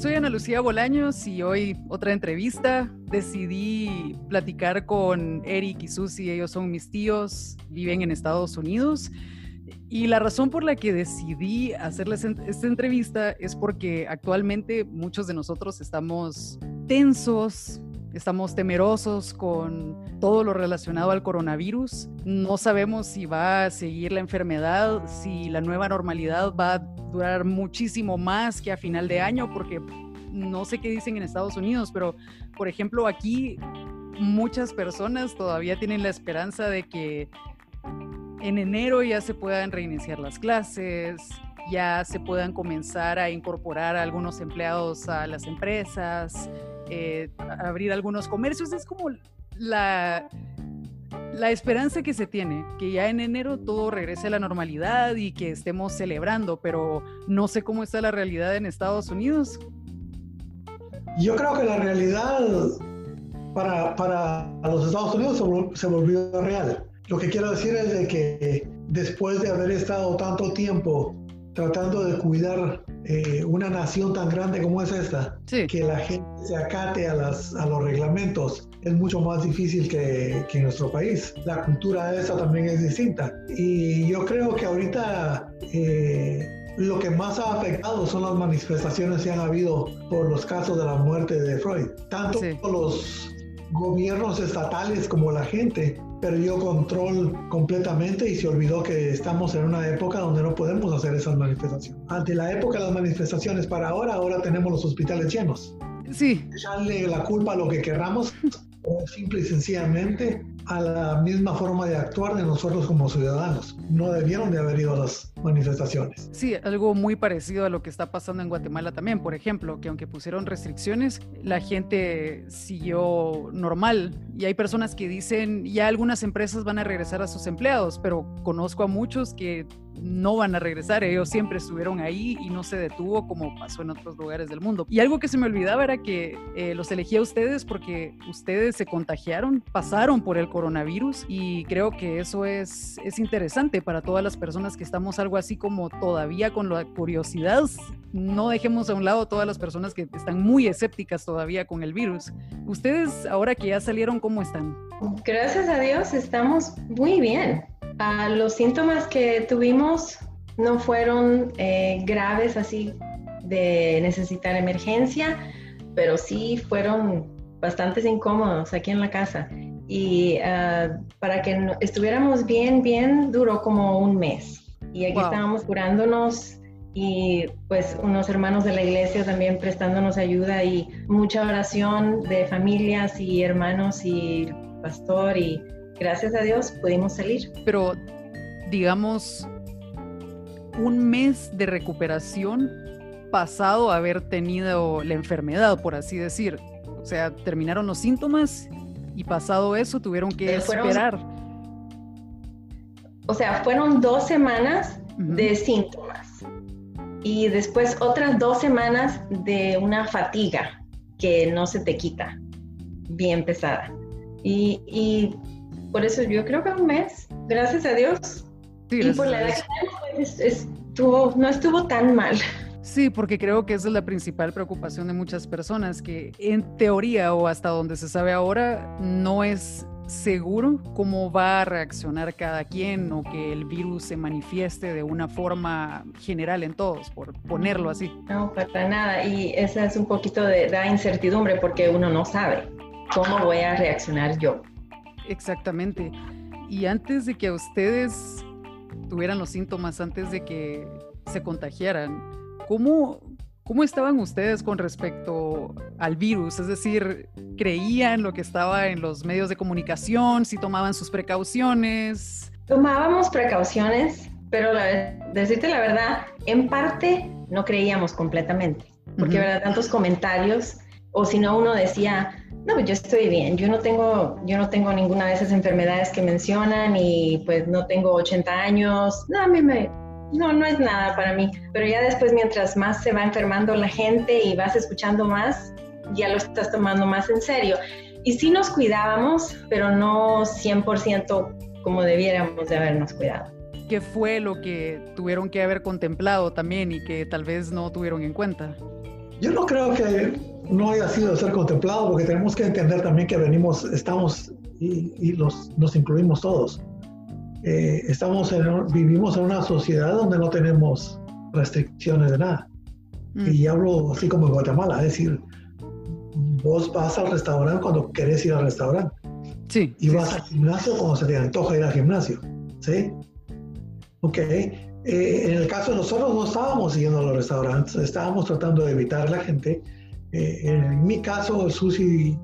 Soy Ana Lucía Bolaños y hoy otra entrevista. Decidí platicar con Eric y Susi, ellos son mis tíos, viven en Estados Unidos. Y la razón por la que decidí hacerles esta entrevista es porque actualmente muchos de nosotros estamos tensos, estamos temerosos con todo lo relacionado al coronavirus. No sabemos si va a seguir la enfermedad, si la nueva normalidad va a durar muchísimo más que a final de año, porque no sé qué dicen en Estados Unidos, pero por ejemplo aquí muchas personas todavía tienen la esperanza de que en enero ya se puedan reiniciar las clases, ya se puedan comenzar a incorporar algunos empleados a las empresas, eh, abrir algunos comercios. Es como la, la esperanza que se tiene, que ya en enero todo regrese a la normalidad y que estemos celebrando, pero no sé cómo está la realidad en Estados Unidos. Yo creo que la realidad para, para los Estados Unidos se volvió real. Lo que quiero decir es de que después de haber estado tanto tiempo tratando de cuidar eh, una nación tan grande como es esta, que la gente se acate a, las, a los reglamentos, es mucho más difícil que, que en nuestro país. La cultura de esa también es distinta. Y yo creo que ahorita eh, lo que más ha afectado son las manifestaciones que han habido por los casos de la muerte de Freud. Tanto los gobiernos estatales como la gente perdió control completamente y se olvidó que estamos en una época donde no podemos hacer esas manifestaciones. Ante la época de las manifestaciones para ahora, ahora tenemos los hospitales llenos. Sí. Echarle la culpa a lo que querramos, simple y sencillamente a la misma forma de actuar de nosotros como ciudadanos. No debieron de haber ido a las manifestaciones. Sí, algo muy parecido a lo que está pasando en Guatemala también, por ejemplo, que aunque pusieron restricciones, la gente siguió normal y hay personas que dicen ya algunas empresas van a regresar a sus empleados, pero conozco a muchos que no van a regresar, ellos siempre estuvieron ahí y no se detuvo como pasó en otros lugares del mundo. Y algo que se me olvidaba era que eh, los elegí a ustedes porque ustedes se contagiaron, pasaron por el coronavirus y creo que eso es, es interesante para todas las personas que estamos algo así como todavía con la curiosidad. No dejemos a un lado todas las personas que están muy escépticas todavía con el virus. Ustedes ahora que ya salieron, ¿cómo están? Gracias a Dios estamos muy bien. Ah, los síntomas que tuvimos no fueron eh, graves así de necesitar emergencia, pero sí fueron bastante incómodos aquí en la casa. Y ah, para que estuviéramos bien, bien, duró como un mes. Y aquí estábamos curándonos y pues unos hermanos de la iglesia también prestándonos ayuda y mucha oración de familias y hermanos y pastor y gracias a Dios pudimos salir. Pero digamos, un mes de recuperación pasado haber tenido la enfermedad, por así decir. O sea, terminaron los síntomas y pasado eso tuvieron que esperar. O sea, fueron dos semanas de síntomas y después otras dos semanas de una fatiga que no se te quita, bien pesada. Y, y por eso yo creo que un mes, gracias a Dios. y por la edad que estuvo, no estuvo tan mal. Sí, porque creo que esa es la principal preocupación de muchas personas, que en teoría o hasta donde se sabe ahora no es seguro cómo va a reaccionar cada quien o que el virus se manifieste de una forma general en todos, por ponerlo así. No, para nada. Y esa es un poquito de, de incertidumbre porque uno no sabe cómo voy a reaccionar yo. Exactamente. Y antes de que ustedes tuvieran los síntomas, antes de que se contagiaran, ¿cómo, ¿cómo estaban ustedes con respecto al virus? Es decir, ¿creían lo que estaba en los medios de comunicación? ¿Si tomaban sus precauciones? Tomábamos precauciones, pero decirte la verdad, en parte no creíamos completamente, porque uh tantos comentarios, o si no uno decía, no, pues yo estoy bien. Yo no tengo, yo no tengo ninguna de esas enfermedades que mencionan y pues no tengo 80 años. No, a mí me, no, no es nada para mí. Pero ya después, mientras más se va enfermando la gente y vas escuchando más, ya lo estás tomando más en serio. Y sí nos cuidábamos, pero no 100% como debiéramos de habernos cuidado. ¿Qué fue lo que tuvieron que haber contemplado también y que tal vez no tuvieron en cuenta? Yo no creo que no haya sido ser contemplado, porque tenemos que entender también que venimos, estamos y, los, nos incluimos todos. Eh, estamos en, vivimos en una sociedad donde no tenemos restricciones de nada. Mm. Y hablo así como en Guatemala, es decir, vos vas al restaurante cuando querés ir al restaurante. Sí. Y vas al gimnasio cuando se te antoja ir al gimnasio. ¿Sí? Ok. Eh, en el caso de nosotros no estábamos yendo a los restaurantes, estábamos tratando de evitar a la gente. Eh, en mi caso, Susi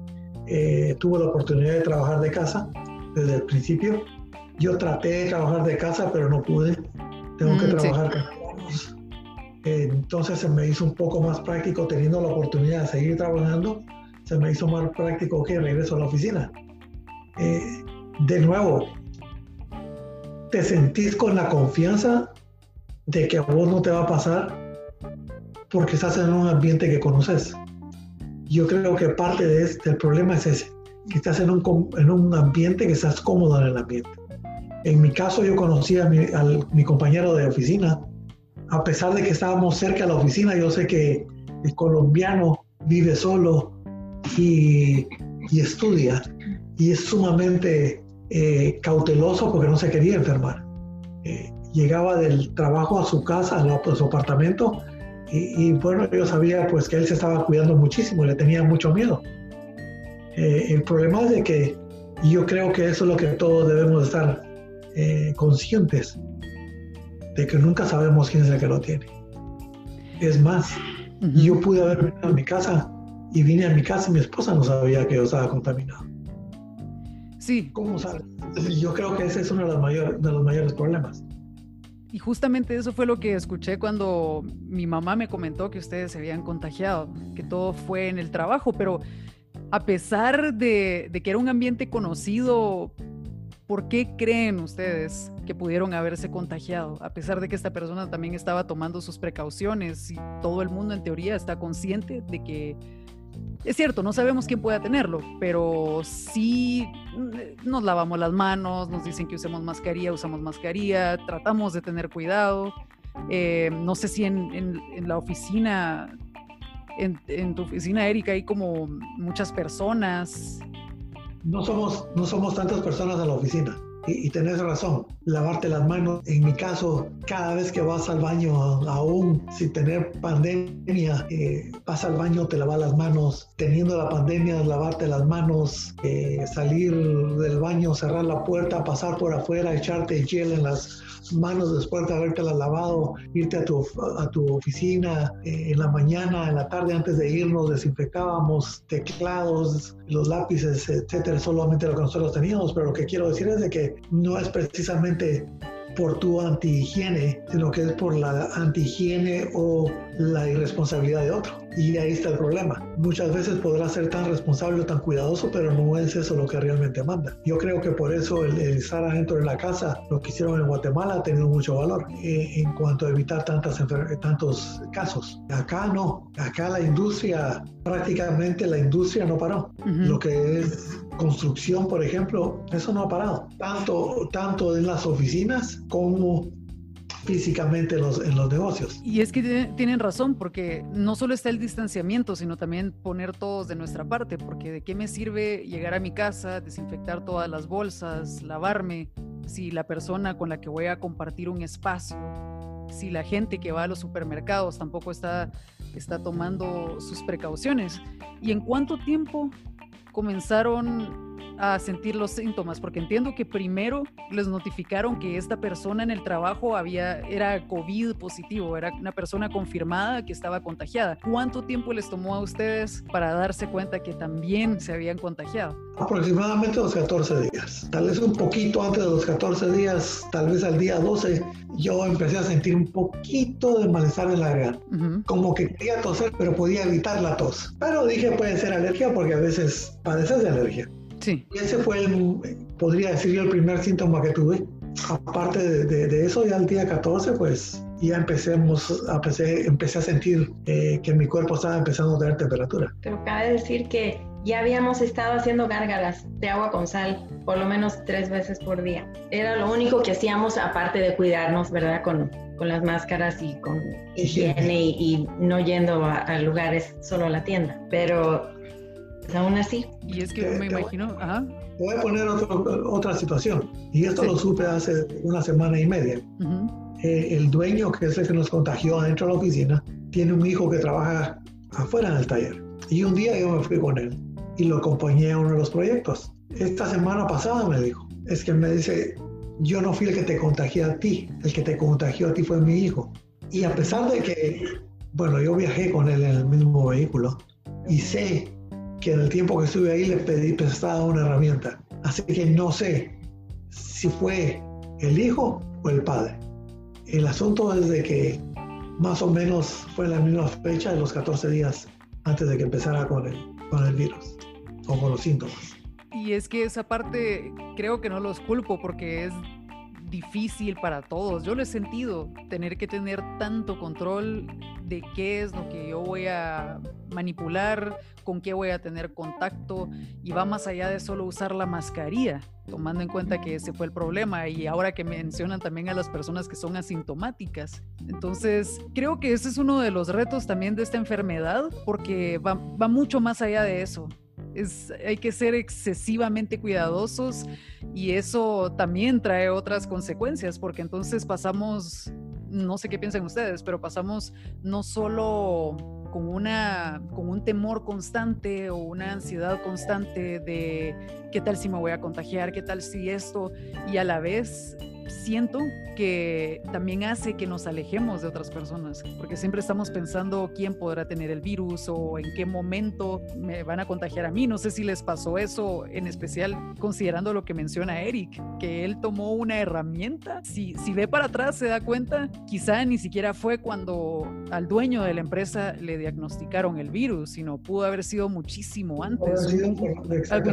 eh, tuvo la oportunidad de trabajar de casa desde el principio. Yo traté de trabajar de casa, pero no pude. Tengo que mm, trabajar con entonces se me hizo un poco más práctico teniendo la oportunidad de seguir trabajando, se me hizo más práctico que regreso a la oficina. Eh, de nuevo, te sentís con la confianza de que a vos no te va a pasar porque estás en un ambiente que conoces. Yo creo que parte de este, del problema es ese, que estás en un, en un ambiente que estás cómodo en el ambiente. En mi caso, yo conocí a mi, a mi compañero de oficina, a pesar de que estábamos cerca de la oficina, yo sé que el colombiano vive solo y, y estudia y es sumamente eh, cauteloso porque no se quería enfermar. Eh, llegaba del trabajo a su casa, a su apartamento, y, bueno, yo sabía pues que él se estaba cuidando muchísimo, le tenía mucho miedo. Eh, el problema es de que yo creo que eso es lo que todos debemos estar conscientes, de que nunca sabemos quién es el que lo tiene. Es más, yo pude haber venido a mi casa y vine a mi casa y mi esposa no sabía que yo estaba contaminado. Sí. ¿Cómo sabes? Yo creo que ese es uno de los, mayores, de los mayores problemas. Y justamente eso fue lo que escuché cuando mi mamá me comentó que ustedes se habían contagiado, que todo fue en el trabajo, pero a pesar de, de, que era un ambiente conocido, ¿por qué creen ustedes que pudieron haberse contagiado? A pesar de que esta persona también estaba tomando sus precauciones y todo el mundo en teoría está consciente de que es cierto, no sabemos quién pueda tenerlo, pero sí mm, nos lavamos las manos, nos dicen que usemos mascarilla, usamos mascarilla, tratamos de tener cuidado. Eh, no sé si en, la oficina, en, en, tu oficina, Erika, hay como muchas personas. No somos, no somos tantas personas en la oficina. Y, tenés razón, lavarte las manos. En mi caso, cada vez que vas al baño, aún sin tener pandemia, eh, vas al baño, te lavas las manos. Teniendo la pandemia, lavarte las manos, eh, salir del baño, cerrar la puerta, pasar por afuera, echarte gel en las manos después de haberte las lavado, irte a tu, a tu oficina eh, en la mañana, en la tarde antes de irnos, desinfectábamos teclados, los lápices, etcétera, solamente lo que nosotros teníamos, pero lo que quiero decir es de que no es precisamente por tu antihigiene, sino que es por la antihigiene o la irresponsabilidad de otro. Y ahí está el problema. Muchas veces podrás ser tan responsable o tan cuidadoso, pero no es eso lo que realmente manda. Yo creo que por eso el, estar adentro de la casa, lo que hicieron en Guatemala, ha tenido mucho valor eh, en cuanto a evitar tantas tantos casos. Acá no. Acá la industria, prácticamente la industria no paró. Lo que es construcción, por ejemplo, eso no ha parado. Tanto, tanto en las oficinas como físicamente en los negocios. Y es que tienen razón, porque no solo está el distanciamiento, sino también poner todos de nuestra parte, porque de qué me sirve llegar a mi casa, desinfectar todas las bolsas, lavarme, si la persona con la que voy a compartir un espacio, si la gente que va a los supermercados tampoco está, está tomando sus precauciones. ¿Y en cuánto tiempo comenzaron a sentir los síntomas? Porque entiendo que primero les notificaron que esta persona en el trabajo había, era COVID positivo, era una persona confirmada que estaba contagiada. ¿Cuánto tiempo les tomó a ustedes para darse cuenta que también se habían contagiado? Aproximadamente los 14 días. Tal vez un poquito antes de los 14 días, tal vez al día 12, yo empecé a sentir un poquito de malestar en la garganta. Como que quería toser, pero podía evitar la tos. Pero dije, puede ser alergia porque a veces padeces de alergia. Sí. Y ese fue, el, podría decir yo, el primer síntoma que tuve. Aparte de, eso, ya el día 14, pues ya empecemos, empecé, empecé a sentir eh, que mi cuerpo estaba empezando a tener temperatura. Pero cabe decir que ya habíamos estado haciendo gárgaras de agua con sal por lo menos tres veces por día. Era lo único que hacíamos aparte de cuidarnos, ¿verdad? Con, con las máscaras y con higiene y, no yendo a, lugares solo a la tienda. Pero pues, aún así. Y es que me imagino, ajá. Voy a poner otra situación, y esto lo supe hace una semana y media. Eh, el dueño, que es el que nos contagió adentro de la oficina, tiene un hijo que trabaja afuera en el taller. Y un día yo me fui con él y lo acompañé a uno de los proyectos. Esta semana pasada me dijo, es que me dice, yo no fui el que te contagió a ti, el que te contagió a ti fue mi hijo. Y a pesar de que, bueno, yo viajé con él en el mismo vehículo y sé que en el tiempo que estuve ahí le pedí prestado una herramienta. Así que no sé si fue el hijo o el padre. El asunto es de que más o menos fue la misma fecha de los 14 días antes de que empezara con el, con el virus o con los síntomas. Y es que esa parte creo que no los culpo porque es difícil para todos. Yo lo he sentido, tener que tener tanto control de qué es lo que yo voy a manipular, con qué voy a tener contacto y va más allá de solo usar la mascarilla, tomando en cuenta que ese fue el problema y ahora que mencionan también a las personas que son asintomáticas. Entonces, creo que ese es uno de los retos también de esta enfermedad porque va, va mucho más allá de eso hay que ser excesivamente cuidadosos y eso también trae otras consecuencias, porque entonces pasamos, no sé qué piensan ustedes, pero pasamos no solo con, una, con un temor constante o una ansiedad constante de qué tal si me voy a contagiar, qué tal si esto, y a la vez siento que también hace que nos alejemos de otras personas, porque siempre estamos pensando quién podrá tener el virus o en qué momento me van a contagiar a mí. No sé si les pasó eso, en especial considerando lo que menciona Eric, que él tomó una herramienta. Si, si ve para atrás se da cuenta, quizá ni siquiera fue cuando al dueño de la empresa le diagnosticaron el virus, sino pudo haber sido muchísimo antes. algo,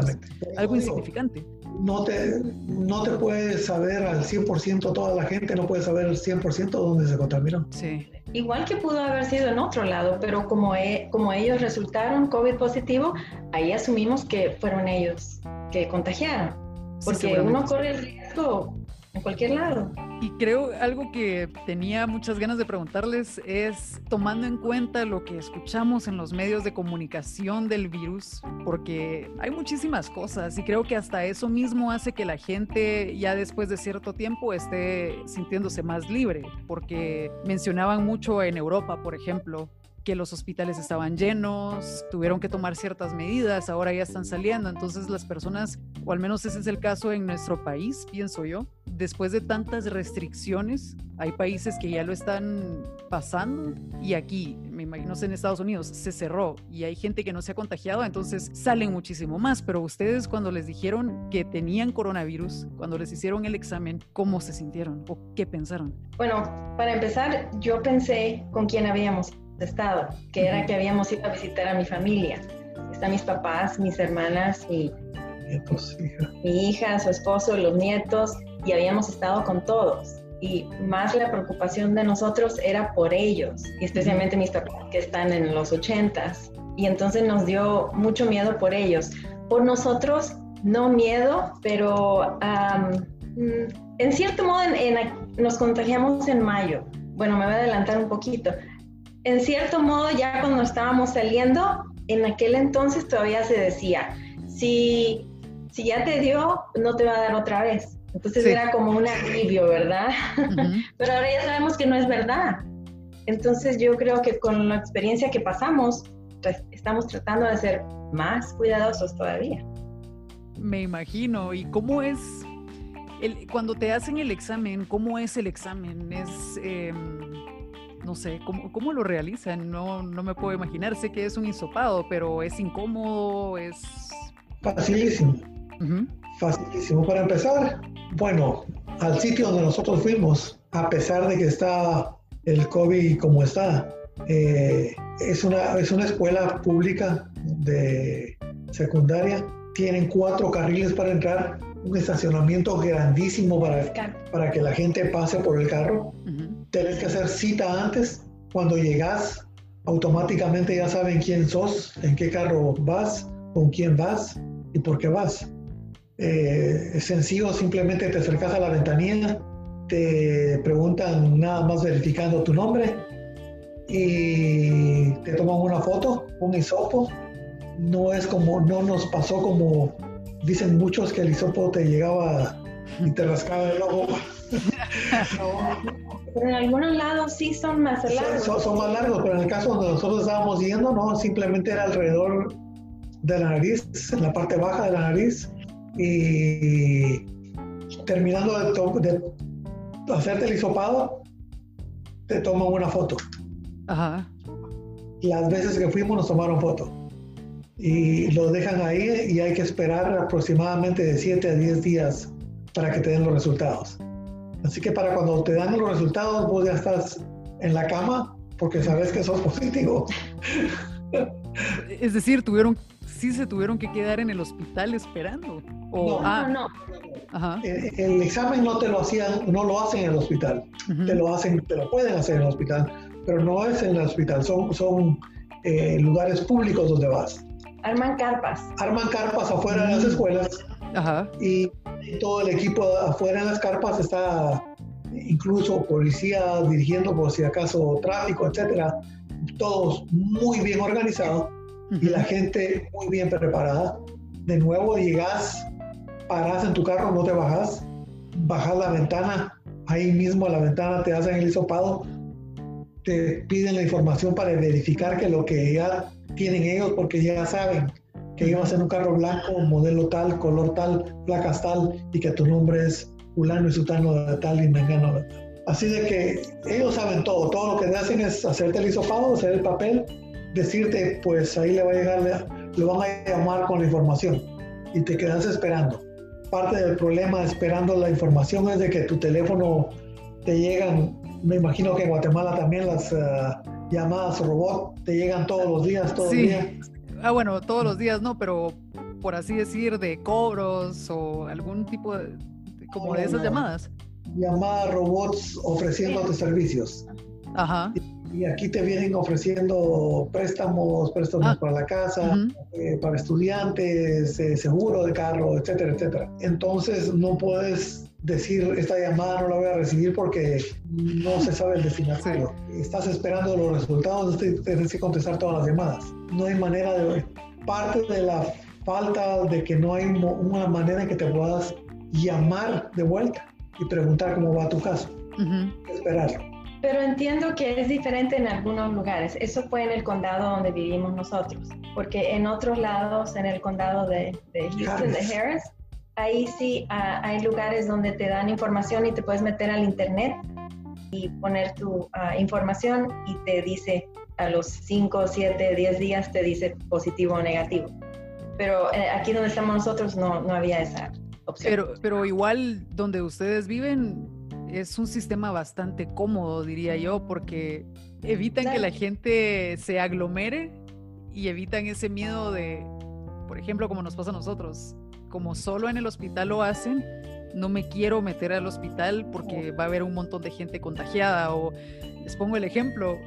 algo insignificante no te, no te puedes saber al 100% toda la gente, no puede saber al 100% dónde se contaminó. Sí. Igual que pudo haber sido en otro lado, pero como, e, como ellos resultaron COVID positivo, ahí asumimos que fueron ellos que contagiaron. Porque uno corre el riesgo en cualquier lado. Y creo algo que tenía muchas ganas de preguntarles es, tomando en cuenta lo que escuchamos en los medios de comunicación del virus, porque hay muchísimas cosas y creo que hasta eso mismo hace que la gente ya después de cierto tiempo esté sintiéndose más libre, porque mencionaban mucho en Europa, por ejemplo, que los hospitales estaban llenos, tuvieron que tomar ciertas medidas, ahora ya están saliendo, entonces las personas, o al menos ese es el caso en nuestro país, pienso yo, después de tantas restricciones, hay países que ya lo están pasando y aquí, me imagino en Estados Unidos, se cerró y hay gente que no se ha contagiado, entonces salen muchísimo más, pero ustedes cuando les dijeron que tenían coronavirus, cuando les hicieron el examen, ¿cómo se sintieron o qué pensaron? Bueno, para empezar, yo pensé con quién habíamos estado, que era que habíamos ido a visitar a mi familia. Están mis papás, mis hermanas, mi, mi hija, su esposo, los nietos, y habíamos estado con todos. Y más la preocupación de nosotros era por ellos, y especialmente mis papás que están en los ochentas. Y entonces nos dio mucho miedo por ellos. Por nosotros, no miedo, pero mm, en cierto modo nos contagiamos en mayo. Bueno, me voy a adelantar un poquito en cierto modo, ya cuando estábamos saliendo, en aquel entonces todavía se decía, si, si ya te dio, no te va a dar otra vez. Entonces era como un alivio, ¿verdad? Pero ahora ya sabemos que no es verdad. Entonces yo creo que con la experiencia que pasamos, pues, estamos tratando de ser más cuidadosos todavía. Me imagino. ¿Y cómo es el, cuando te hacen el examen? ¿Cómo es el examen? ¿Es... Em, no sé, ¿cómo, cómo lo realizan? No, no me puedo imaginar, sé que es un hisopado, pero es incómodo, es... Facilísimo. Facilísimo. Para empezar, bueno, al sitio donde nosotros fuimos, a pesar de que está el COVID como está, eh, es, una, es una escuela pública de secundaria. Tienen cuatro carriles para entrar, un estacionamiento grandísimo para, para que la gente pase por el carro. Tienes que hacer cita antes. Cuando llegas, automáticamente ya saben quién sos, en qué carro vas, con quién vas y por qué vas. Eh, es sencillo, simplemente te acercas a la ventanilla, te preguntan nada más verificando tu nombre y te toman una foto, un hisopo. No es como, no nos pasó como dicen muchos que el hisopo te llegaba y te rascaba el ojo. Pero en algunos lados sí son más largos. Son, más largos, pero en el caso donde nosotros estábamos yendo, no, simplemente era alrededor de la nariz, en la parte baja de la nariz. Y terminando de, de hacerte el hisopado, te toman una foto. Ajá. Las veces que fuimos nos tomaron foto. Y lo dejan ahí y hay que esperar aproximadamente de 7 a 10 días para que te den los resultados. Así que para cuando te dan los resultados, vos ya estás en la cama porque sabes que sos positivo. Es decir, tuvieron, sí se tuvieron que quedar en el hospital esperando. O, no, ah, no. El, examen no te lo hacían, no lo hacen en el hospital. Te lo hacen, te lo pueden hacer en el hospital, pero no es en el hospital. Son, son eh, lugares públicos donde vas. Arman carpas. Arman carpas afuera de las escuelas. Ajá. Y todo el equipo afuera en las carpas está incluso policía dirigiendo por si acaso tráfico, etcétera, todos muy bien organizados y la gente muy bien preparada. De nuevo llegas, paras en tu carro, no te bajas, bajas la ventana, ahí mismo a la ventana te hacen el hisopado, te piden la información para verificar que lo que ya tienen ellos, porque ya saben que ibas en un carro blanco, modelo tal, color tal, placas tal, y que tu nombre es fulano y sutano de tal y mengano de tal. Así de que ellos saben todo, todo lo que hacen es hacerte el hisopado, hacer el papel, decirte, pues ahí le va a llegar, lo van a llamar con la información y te quedas esperando. Parte del problema esperando la información es de que tu teléfono te llegan, me imagino que en Guatemala también las uh, llamadas robot te llegan todos los días, todos los días ah, bueno, todos los días no, pero por así decir, de cobros o algún tipo de, como de esas llamadas. Llamadas robots ofreciéndote servicios. Ajá. Y, aquí te vienen ofreciendo préstamos, préstamos ah. para la casa, eh, para estudiantes, eh, seguro de carro, etcétera, etcétera. Entonces no puedes decir esta llamada no la voy a recibir porque no se sabe el destinatario. Estás esperando los resultados, tienes que contestar todas las llamadas. No hay manera de... Parte de la falta de que no hay una manera en que te puedas llamar de vuelta y preguntar cómo va tu caso. Esperarlo. Pero entiendo que es diferente en algunos lugares. Eso fue en el condado donde vivimos nosotros. Porque en otros lados, en el condado de, de Houston, de Harris, ahí sí hay lugares donde te dan información y te puedes meter al internet y poner tu ah, información y te dice a los 5, 7, 10 días te dice positivo o negativo. Pero eh, aquí donde estamos nosotros no, no había esa opción. Pero, pero igual donde ustedes viven es un sistema bastante cómodo, diría yo, porque evitan que la gente se aglomere y evitan ese miedo de, por ejemplo, como nos pasa a nosotros, como solo en el hospital lo hacen, no me quiero meter al hospital porque va a haber un montón de gente contagiada. O les pongo el ejemplo,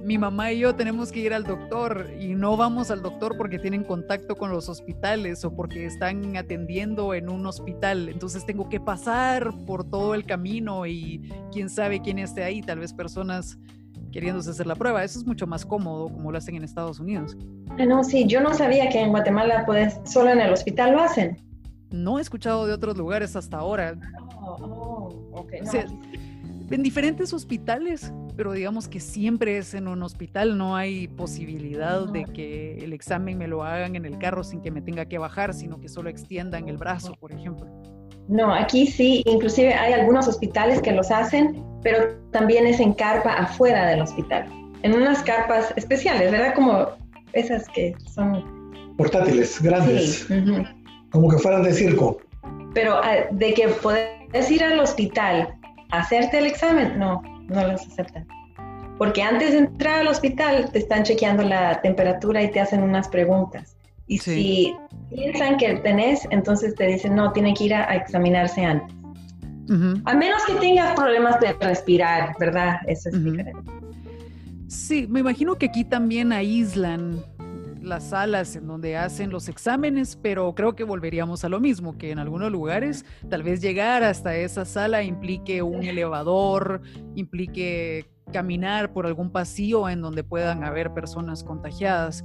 mi mamá y yo tenemos que ir al doctor y no vamos al doctor porque tienen contacto con los hospitales o porque están atendiendo en un hospital. Entonces tengo que pasar por todo el camino y quién sabe quién esté ahí, tal vez personas queriéndose hacer la prueba. Eso es mucho más cómodo como lo hacen en Estados Unidos. Ah, no, sí, yo no sabía que en Guatemala puedes, solo en el hospital lo hacen. No he escuchado de otros lugares hasta ahora. Oh, oh, en diferentes hospitales, pero digamos que siempre es en un hospital, no hay posibilidad de que el examen me lo hagan en el carro sin que me tenga que bajar, sino que solo extiendan el brazo, por ejemplo. No, aquí sí, inclusive hay algunos hospitales que los hacen, pero también es en carpa afuera del hospital, en unas carpas especiales, ¿verdad? Como esas que son... Portátiles, grandes. Sí como que fueran de circo. Pero ah, de que puedes ir al hospital a hacerte el examen, no, no los aceptan. Porque antes de entrar al hospital te están chequeando la temperatura y te hacen unas preguntas. Y si piensan que tenés, entonces te dicen, no, tiene que ir a, examinarse antes. A menos que tengas problemas de respirar, ¿verdad? Eso es diferente. Sí, me imagino que aquí también aíslan las salas en donde hacen los exámenes, pero creo que volveríamos a lo mismo, que en algunos lugares tal vez llegar hasta esa sala implique un elevador, implique caminar por algún pasillo en donde puedan haber personas contagiadas,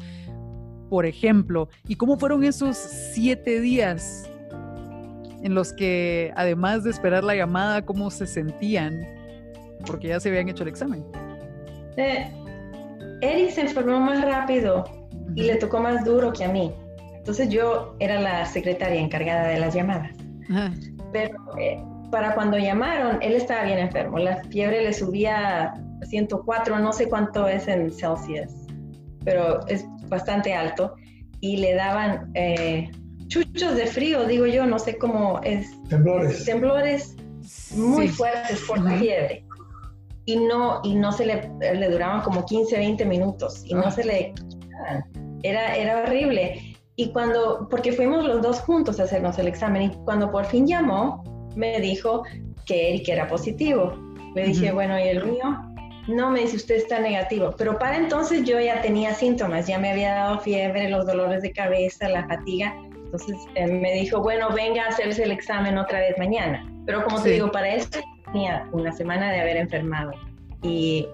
por ejemplo. ¿Y cómo fueron esos siete días en los que, además de esperar la llamada, cómo se sentían? Porque ya se habían hecho el examen. Eh, Eric se enfermó más rápido y le tocó más duro que a mí. Entonces yo era la secretaria encargada de las llamadas. Pero eh, para cuando llamaron, él estaba bien enfermo. La fiebre le subía a 104, no sé cuánto es en Celsius, pero es bastante alto. Y le daban eh, chuchos de frío, digo yo, no sé cómo es. Temblores. Temblores muy fuertes por la fiebre y no, y no se le, le duraban como 15, 20 minutos y no se le... Era, era horrible. Y cuando, porque fuimos los dos juntos a hacernos el examen y cuando por fin llamó, me dijo que Eric era positivo. Le dije, bueno, ¿y el mío? No, me dice, usted está negativo. Pero para entonces yo ya tenía síntomas, ya me había dado fiebre, los dolores de cabeza, la fatiga. Entonces eh, me dijo, bueno, venga a hacerse el examen otra vez mañana. Pero como te digo, para eso tenía una semana de haber enfermado y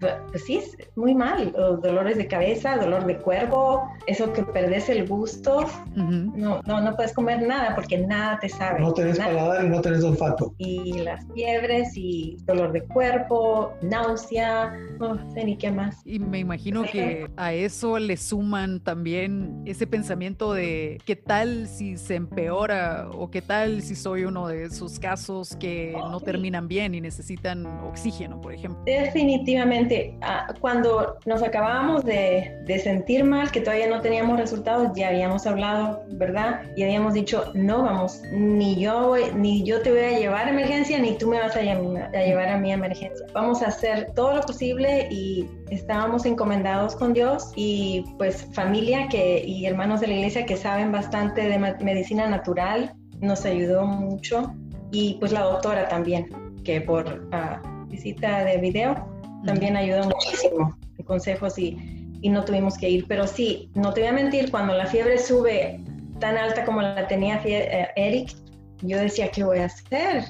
pues sí, muy mal, dolores de cabeza, dolor de cuerpo, eso que perdes el gusto, no, no, no puedes comer nada porque nada te sabe. No tenés paladar y no tenés olfato. Y las fiebres y dolor de cuerpo, náusea, no sé ni qué más. Y me imagino que a eso le suman también ese pensamiento de qué tal si se empeora o qué tal si soy uno de esos casos que no terminan bien y necesitan oxígeno, por ejemplo. Definitivamente Ah, cuando nos acabábamos de, sentir mal, que todavía no teníamos resultados, ya habíamos hablado, ¿verdad? Y habíamos dicho, no vamos, ni yo, ni yo te voy a llevar a emergencia, ni tú me vas a, llevar a mi emergencia. Vamos a hacer todo lo posible y estábamos encomendados con Dios y pues familia que, y hermanos de la iglesia que saben bastante de medicina natural nos ayudó mucho y pues la doctora también, que por uh, visita de video también ayudó muchísimo, consejos y, y no tuvimos que ir. Pero sí, no te voy a mentir, cuando la fiebre sube tan alta como la tenía eh, Eric, yo decía, ¿qué voy a hacer?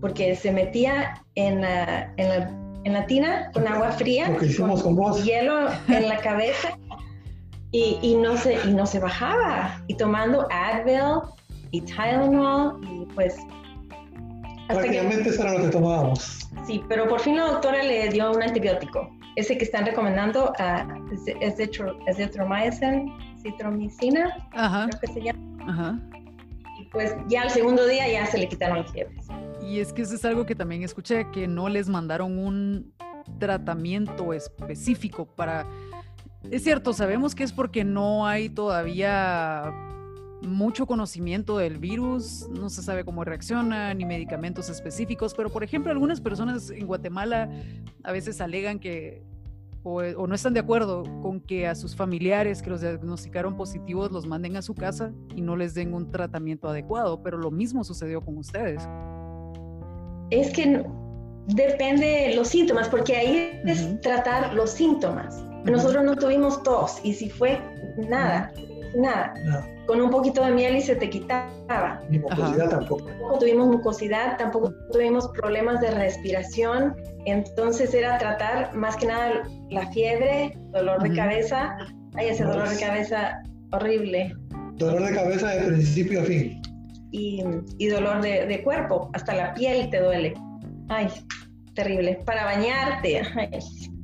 Porque se metía en la, en la, en la tina con agua fría, con, hielo en la cabeza y, y, no se, y no se bajaba. Y tomando Advil y Tylenol y pues... Prácticamente eso era lo que tomábamos. Sí, pero por fin la doctora le dio un antibiótico. Ese que están recomendando uh, es, de, es de citromicina, creo que se llama. Ajá. Y pues ya al segundo día ya se le quitaron las fiebres. Y es que eso es algo que también escuché, que no les mandaron un tratamiento específico para... Es cierto, sabemos que es porque no hay todavía mucho conocimiento del virus, no se sabe cómo reacciona, ni medicamentos específicos, pero por ejemplo algunas personas en Guatemala a veces alegan que o, no están de acuerdo con que a sus familiares que los diagnosticaron positivos los manden a su casa y no les den un tratamiento adecuado, pero lo mismo sucedió con ustedes. Es que depende de los síntomas, porque ahí es tratar los síntomas. Nosotros no tuvimos tos y si fue nada, nada. Con un poquito de miel y se te quitaba. Ni mucosidad tampoco. Tampoco tuvimos mucosidad, tampoco tuvimos problemas de respiración. Entonces era tratar más que nada la fiebre, dolor de cabeza. Ay, ese dolor de cabeza horrible. Dolor de cabeza de principio a fin. Y, y dolor de, de, cuerpo, hasta la piel te duele. Ay, terrible. Para bañarte.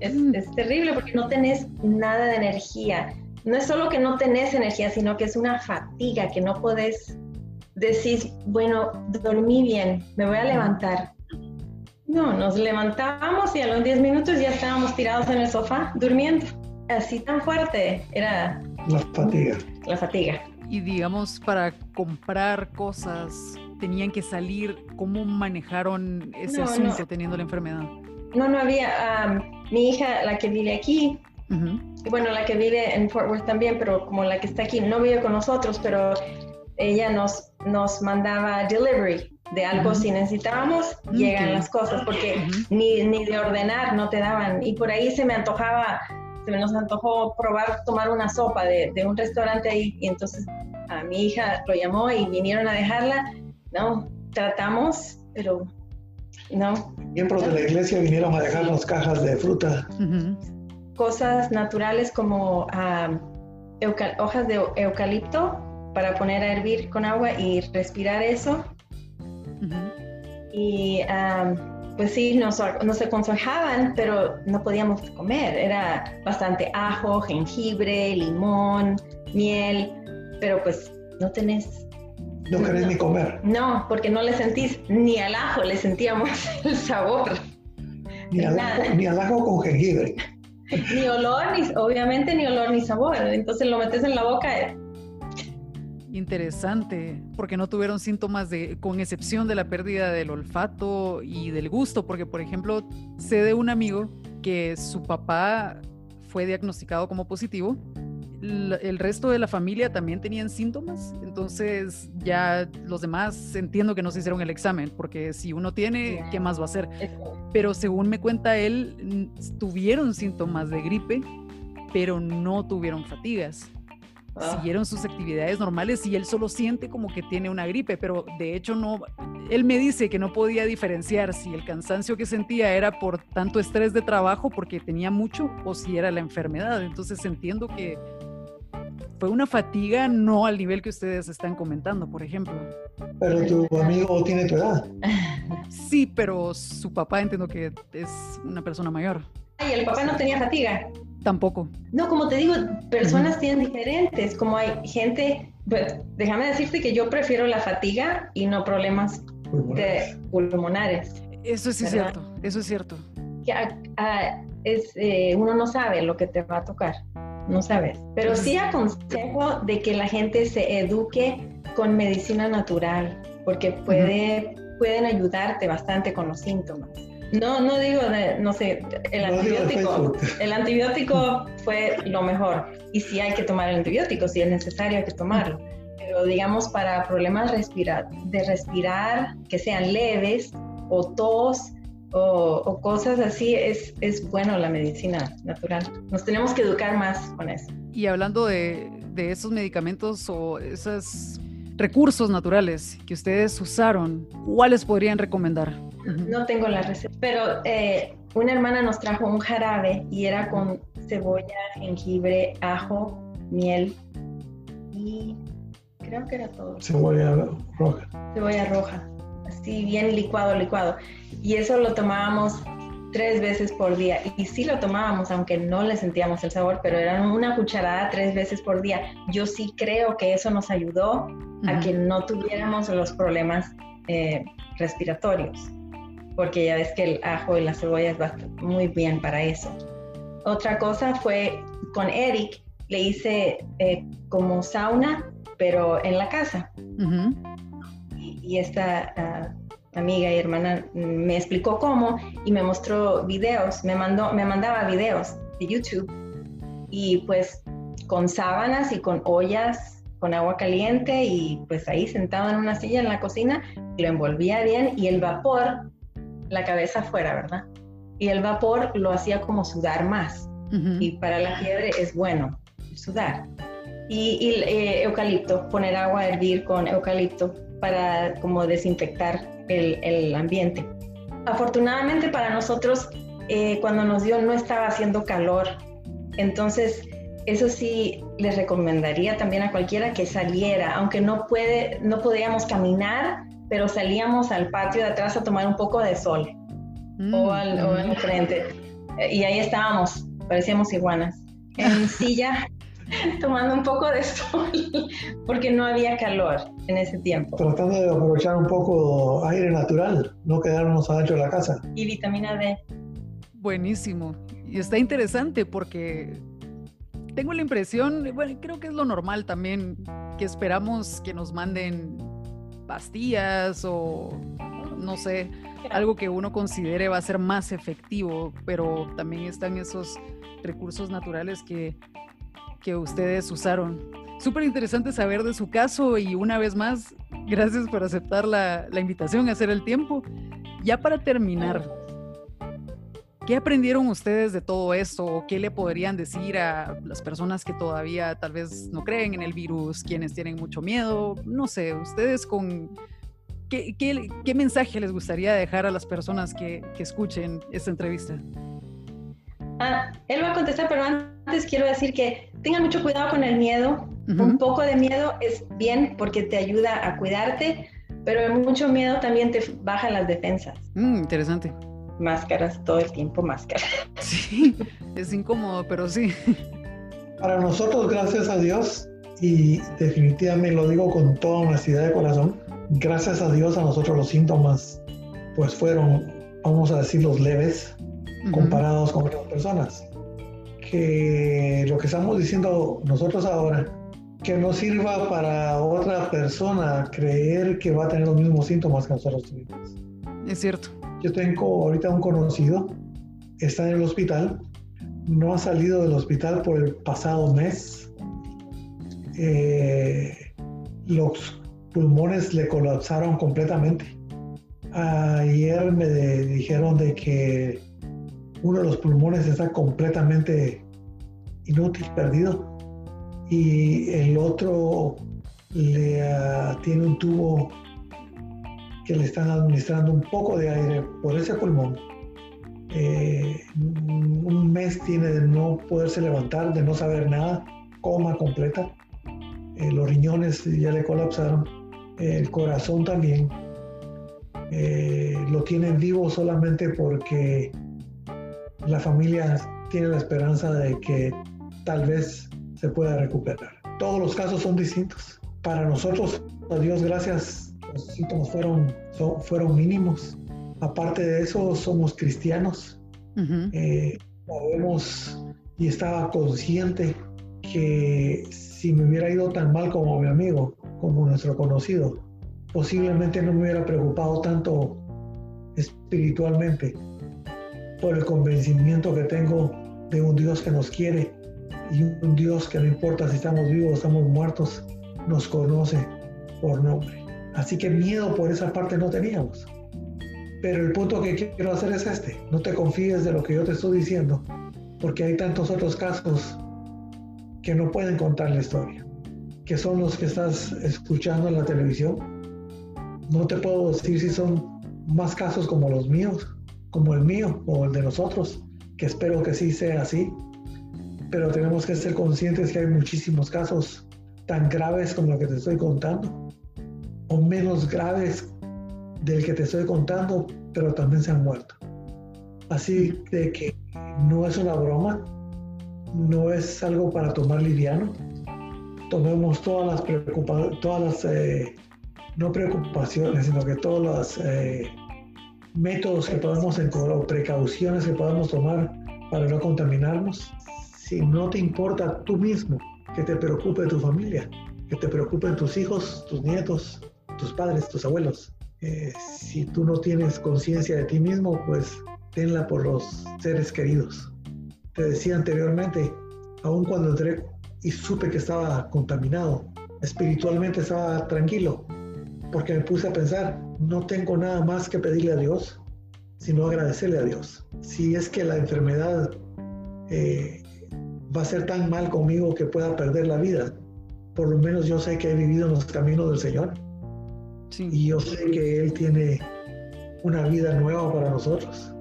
Es, mm. es, terrible porque no tenés nada de energía no es solo que no tenés energía, sino que es una fatiga que no podés decir, bueno, dormí bien, me voy a levantar. No, nos levantábamos y a los 10 minutos ya estábamos tirados en el sofá durmiendo. Así tan fuerte era la fatiga. La fatiga. Y digamos, para comprar cosas, tenían que salir. ¿Cómo manejaron ese asunto teniendo la enfermedad? No, no había. mi hija, la que vive aquí, y bueno, la que vive en Fort Worth también, pero como la que está aquí no vive con nosotros, pero ella nos, nos mandaba delivery de algo si necesitábamos, llegan las cosas, porque ni, ni de ordenar no te daban. Y por ahí se me antojaba se nos antojó probar, tomar una sopa de, de, un restaurante ahí. Y entonces a mi hija lo llamó y vinieron a dejarla. No, tratamos, pero no. Miembros de la iglesia vinieron a dejarnos cajas de fruta. Cosas naturales como hojas de eucalipto para poner a hervir con agua y respirar eso. Y pues sí, nos, nos aconsejaban, pero no podíamos comer. Era bastante ajo, jengibre, limón, miel, pero pues no tenés... No querés ni comer. No, porque no le sentís ni al ajo, le sentíamos el sabor. Ni al, ajo, ni al ajo con jengibre. Ni olor, ni, obviamente ni olor ni sabor. Entonces lo metes en la boca Interesante, porque no tuvieron síntomas de, con excepción de la pérdida del olfato y del gusto, porque por ejemplo, sé de un amigo que su papá fue diagnosticado como positivo, el resto de la familia también tenían síntomas, entonces ya los demás entiendo que no se hicieron el examen, porque si uno tiene, ¿qué más va a hacer? Pero según me cuenta él, tuvieron síntomas de gripe, pero no tuvieron fatigas. Ah. siguieron sus actividades normales y él solo siente como que tiene una gripe, pero de hecho no, él me dice que no podía diferenciar si el cansancio que sentía era por tanto estrés de trabajo porque tenía mucho o si era la enfermedad. Entonces entiendo que fue una fatiga no al nivel que ustedes están comentando, por ejemplo. Pero tu amigo tiene tu edad. Sí, pero su papá entiendo que es una persona mayor. Ay, el papá no tenía fatiga. Tampoco. No, como te digo, personas tienen diferentes, como hay gente, pues, déjame decirte que yo prefiero la fatiga y no problemas de pulmonares. Eso sí es cierto, eso es cierto. es, eh, uno no sabe lo que te va a tocar, no sabes. Pero sí aconsejo de que la gente se eduque con medicina natural, porque puede, pueden ayudarte bastante con los síntomas. No, no digo, de, no sé, el antibiótico. El antibiótico fue lo mejor. Y si hay que tomar el antibiótico, si es necesario hay que tomarlo. Pero digamos, para problemas respira de respirar que sean leves o tos o, cosas así, es, es bueno la medicina natural. Nos tenemos que educar más con eso. Y hablando de, de esos medicamentos o esos recursos naturales que ustedes usaron, ¿cuáles podrían recomendar? No tengo la receta, pero eh, una hermana nos trajo un jarabe y era con cebolla, jengibre, ajo, miel y creo que era todo. Cebolla roja. Cebolla roja, así bien licuado, licuado. Y eso lo tomábamos tres veces por día. Y sí lo tomábamos, aunque no le sentíamos el sabor, pero era una cucharada tres veces por día. Yo sí creo que eso nos ayudó a que no tuviéramos los problemas eh, respiratorios porque ya ves que el ajo y la cebolla es muy bien para eso. Otra cosa fue con Eric, le hice eh, como sauna, pero en la casa. Y, esta ah, amiga y hermana me explicó cómo y me mostró videos, me, mandó, me mandaba videos de YouTube y pues con sábanas y con ollas con agua caliente y pues ahí sentado en una silla en la cocina, lo envolvía bien y el vapor la cabeza afuera, ¿verdad? Y el vapor lo hacía como sudar más. Y para la fiebre es bueno sudar. Y, el eh, eucalipto, poner agua a hervir con eucalipto para como desinfectar el, ambiente. Afortunadamente para nosotros, eh, cuando nos dio no estaba haciendo calor. Entonces, eso sí les recomendaría también a cualquiera que saliera, aunque no puede, no podíamos caminar, pero salíamos al patio de atrás a tomar un poco de sol mm. o, al, frente. Y ahí estábamos, parecíamos iguanas, en silla tomando un poco de sol porque no había calor en ese tiempo. Tratando de aprovechar un poco aire natural, no quedarnos adentro de la casa. Y vitamina D. Buenísimo. Y está interesante porque tengo la impresión, bueno, creo que es lo normal también, que esperamos que nos manden pastillas o no sé, algo que uno considere va a ser más efectivo, pero también están esos recursos naturales que, que ustedes usaron. Súper interesante saber de su caso y una vez más, gracias por aceptar la, invitación a hacer el tiempo. Ya para terminar, ¿Qué aprendieron ustedes de todo esto? ¿Qué le podrían decir a las personas que todavía tal vez no creen en el virus, quienes tienen mucho miedo? No sé, ustedes con... ¿Qué, qué, mensaje les gustaría dejar a las personas que, que escuchen esta entrevista? Ah, él va a contestar, pero antes quiero decir que tengan mucho cuidado con el miedo. Un poco de miedo es bien porque te ayuda a cuidarte, pero mucho miedo también te baja las defensas. Mm, interesante máscaras todo el tiempo, máscaras. Sí, es incómodo, pero sí. Para nosotros, gracias a Dios, y definitivamente lo digo con toda honestidad de corazón, gracias a Dios a nosotros los síntomas pues fueron, vamos a decir, los leves comparados con otras personas. Que lo que estamos diciendo nosotros ahora, que no sirva para otra persona creer que va a tener los mismos síntomas que nosotros tuvimos. Es cierto. Yo tengo ahorita un conocido, está en el hospital, no ha salido del hospital por el pasado mes. Eh, los pulmones le colapsaron completamente. Ayer me dijeron de que uno de los pulmones está completamente inútil, perdido, y el otro le ah, tiene un tubo que le están administrando un poco de aire por ese pulmón, eh, un mes tiene de no poderse levantar, de no saber nada, coma completa, eh, los riñones ya le colapsaron, el corazón también, eh, lo tienen vivo solamente porque la familia tiene la esperanza de que tal vez se pueda recuperar. Todos los casos son distintos. Para nosotros, a Dios gracias, los síntomas fueron, fueron mínimos. Aparte de eso, somos cristianos. Eh, sabemos y estaba consciente que si me hubiera ido tan mal como mi amigo, como nuestro conocido, posiblemente no me hubiera preocupado tanto espiritualmente por el convencimiento que tengo de un Dios que nos quiere y un Dios que no importa si estamos vivos o estamos muertos, nos conoce por nombre. Así que miedo por esa parte no teníamos. Pero el punto que quiero hacer es este. No te confíes de lo que yo te estoy diciendo, porque hay tantos otros casos que no pueden contar la historia, que son los que estás escuchando en la televisión. No te puedo decir si son más casos como los míos, como el mío o el de nosotros, que espero que sí sea así. Pero tenemos que ser conscientes que hay muchísimos casos tan graves como lo que te estoy contando o menos graves del que te estoy contando, pero también se han muerto. Así de que no es una broma, no es algo para tomar liviano. Tomemos todas las preocupaciones, todas las, eh, no preocupaciones, sino que todos los eh, métodos que podemos encontrar o precauciones que podemos tomar para no contaminarnos. Si no te importa tú mismo, que te preocupe tu familia, que te preocupen tus hijos, tus nietos, tus padres, tus abueos. Eh, si tú no tienes conciencia de ti mismo, pues tenla por los seres queridos. Te decía anteriormente, aun cuando entré y supe que estaba contaminado, espiritualmente estaba tranquilo, porque me puse a pensar, no tengo nada más que pedirle a Dios, sino agradecerle a Dios. Si es que la enfermedad eh, va a ser tan mal conmigo que pueda perder la vida, por lo menos yo sé que he vivido en los caminos del Señor y yo sé que Él tiene una vida nueva para nosotros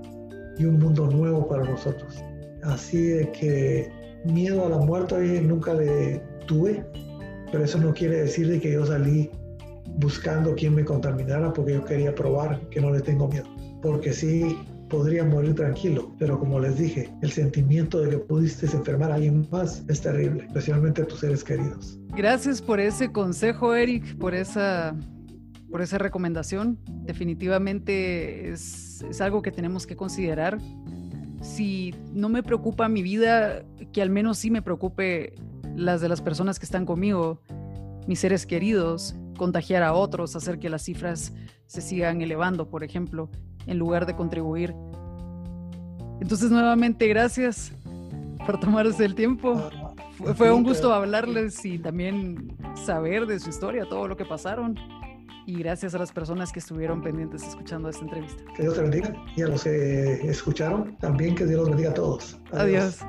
y un mundo nuevo para nosotros. Así de que miedo a la muerte nunca le tuve, pero eso no quiere decir de que yo salí buscando quien me contaminara porque yo quería probar que no le tengo miedo. Porque sí, podría morir tranquilo, pero como les dije, el sentimiento de que pudiste enfermar a alguien más es terrible, especialmente a tus seres queridos. Gracias por ese consejo, Eric, por esa por esa recomendación. Definitivamente es, algo que tenemos que considerar. Si no me preocupa mi vida, que al menos sí me preocupe las de las personas que están conmigo, mis seres queridos, contagiar a otros, hacer que las cifras se sigan elevando, por ejemplo, en lugar de contribuir. Entonces, nuevamente, gracias por tomarse el tiempo. Fue, fue un gusto hablarles y también saber de su historia, todo lo que pasaron. y gracias a las personas que estuvieron pendientes escuchando esta entrevista. Que Dios te bendiga y a los que escucharon también que Dios los bendiga a todos. Adiós.